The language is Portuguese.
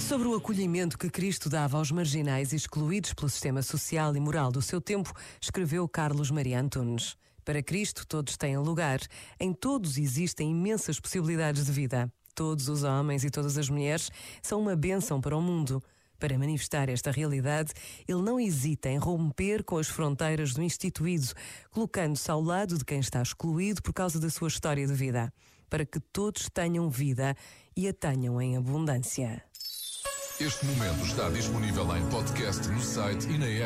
Sobre o acolhimento que Cristo dava aos marginais excluídos pelo sistema social e moral do seu tempo, escreveu Carlos Maria Antunes. Para Cristo, todos têm lugar. Em todos existem imensas possibilidades de vida. Todos os homens e todas as mulheres são uma bênção para o mundo. Para manifestar esta realidade, ele não hesita em romper com as fronteiras do instituído, colocando-se ao lado de quem está excluído por causa da sua história de vida, para que todos tenham vida e a tenham em abundância. Este momento está disponível em podcast no site e na app.